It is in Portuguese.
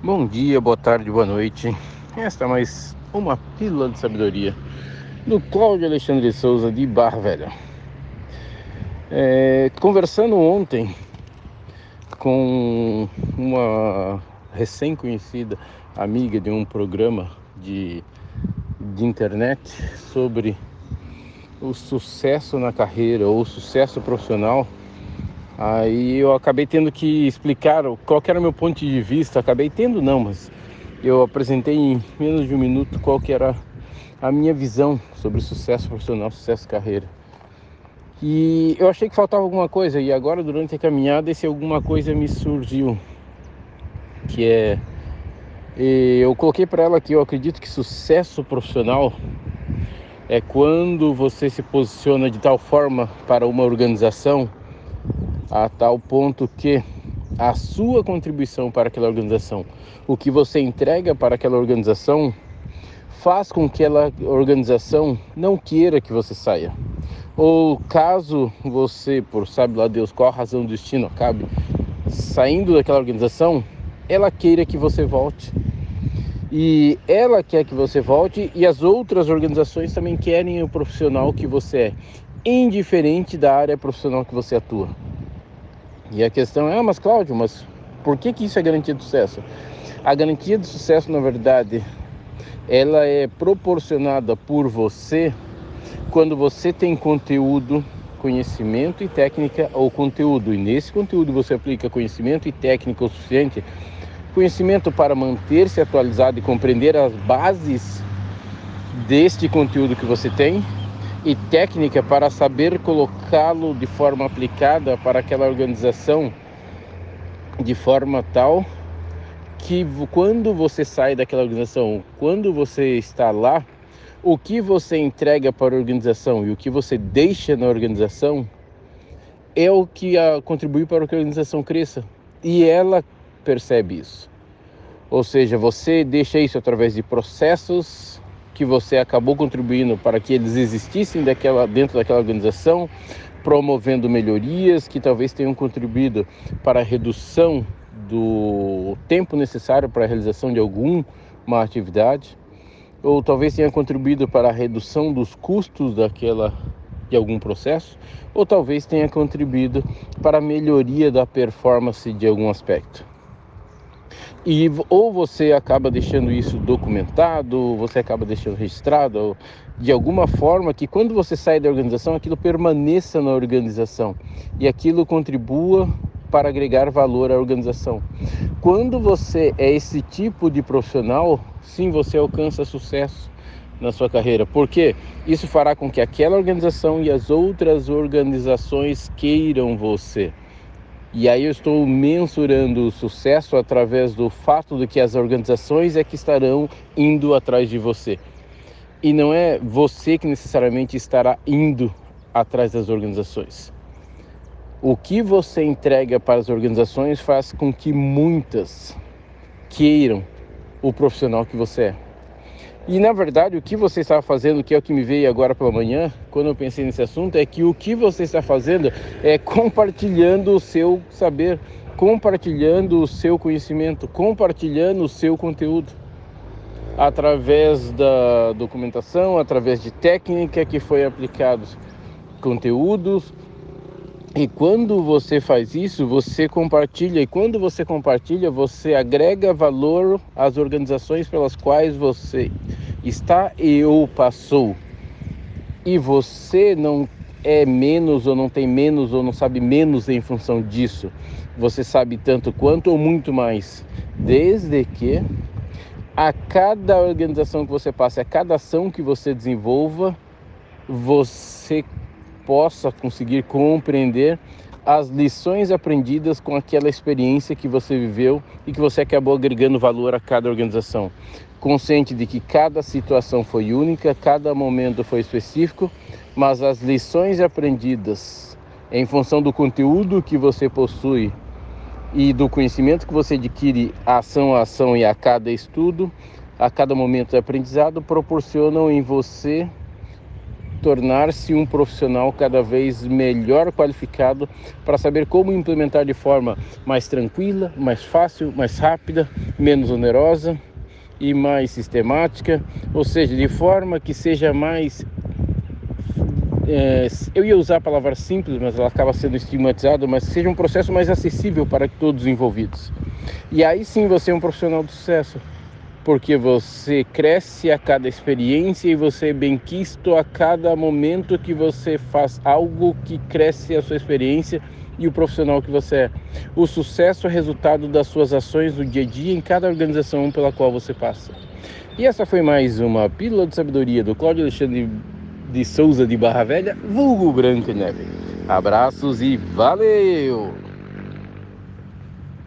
Bom dia, boa tarde, boa noite. Esta é mais uma pílula de sabedoria do Cláudio Alexandre Souza de Barra Velha. É, conversando ontem com uma recém-conhecida amiga de um programa de, de internet sobre o sucesso na carreira ou o sucesso profissional Aí eu acabei tendo que explicar qual era o meu ponto de vista. Acabei tendo não, mas eu apresentei em menos de um minuto qual que era a minha visão sobre sucesso profissional, sucesso carreira. E eu achei que faltava alguma coisa e agora durante a caminhada esse alguma coisa me surgiu, que é eu coloquei para ela que eu acredito que sucesso profissional é quando você se posiciona de tal forma para uma organização a tal ponto que a sua contribuição para aquela organização, o que você entrega para aquela organização, faz com que aquela organização não queira que você saia. Ou caso você, por sabe lá Deus qual a razão do destino, acabe saindo daquela organização, ela queira que você volte. E ela quer que você volte e as outras organizações também querem o profissional que você é, indiferente da área profissional que você atua. E a questão é, ah, mas Cláudio, mas por que, que isso é garantia de sucesso? A garantia de sucesso, na verdade, ela é proporcionada por você quando você tem conteúdo, conhecimento e técnica ou conteúdo. E nesse conteúdo você aplica conhecimento e técnica o suficiente, conhecimento para manter-se atualizado e compreender as bases deste conteúdo que você tem e técnica para saber colocá-lo de forma aplicada para aquela organização de forma tal que quando você sai daquela organização, quando você está lá, o que você entrega para a organização e o que você deixa na organização é o que a, contribui para que a organização cresça. E ela percebe isso. Ou seja, você deixa isso através de processos que você acabou contribuindo para que eles existissem daquela, dentro daquela organização, promovendo melhorias que talvez tenham contribuído para a redução do tempo necessário para a realização de alguma atividade, ou talvez tenha contribuído para a redução dos custos daquela de algum processo, ou talvez tenha contribuído para a melhoria da performance de algum aspecto. E ou você acaba deixando isso documentado, você acaba deixando registrado de alguma forma que quando você sai da organização, aquilo permaneça na organização e aquilo contribua para agregar valor à organização. Quando você é esse tipo de profissional, sim, você alcança sucesso na sua carreira, porque isso fará com que aquela organização e as outras organizações queiram você. E aí eu estou mensurando o sucesso através do fato de que as organizações é que estarão indo atrás de você. E não é você que necessariamente estará indo atrás das organizações. O que você entrega para as organizações faz com que muitas queiram o profissional que você é. E na verdade, o que você está fazendo, que é o que me veio agora pela manhã, quando eu pensei nesse assunto, é que o que você está fazendo é compartilhando o seu saber, compartilhando o seu conhecimento, compartilhando o seu conteúdo. Através da documentação, através de técnica que foi aplicado conteúdos, e quando você faz isso, você compartilha, e quando você compartilha, você agrega valor às organizações pelas quais você está e ou passou. E você não é menos ou não tem menos ou não sabe menos em função disso. Você sabe tanto quanto ou muito mais, desde que a cada organização que você passe, a cada ação que você desenvolva, você possa conseguir compreender as lições aprendidas com aquela experiência que você viveu e que você acabou agregando valor a cada organização. Consciente de que cada situação foi única, cada momento foi específico, mas as lições aprendidas em função do conteúdo que você possui e do conhecimento que você adquire ação a ação e a cada estudo, a cada momento de aprendizado, proporcionam em você tornar-se um profissional cada vez melhor qualificado para saber como implementar de forma mais tranquila, mais fácil, mais rápida, menos onerosa e mais sistemática, ou seja, de forma que seja mais é, eu ia usar a palavra simples, mas ela acaba sendo estigmatizada, mas seja um processo mais acessível para todos os envolvidos. E aí sim você é um profissional de sucesso, porque você cresce a cada experiência e você é benquisto a cada momento que você faz algo que cresce a sua experiência e o profissional que você é. O sucesso é resultado das suas ações no dia a dia em cada organização pela qual você passa. E essa foi mais uma Pílula de Sabedoria do Cláudio Alexandre de Souza de Barra Velha, vulgo Branca Neve. Abraços e valeu!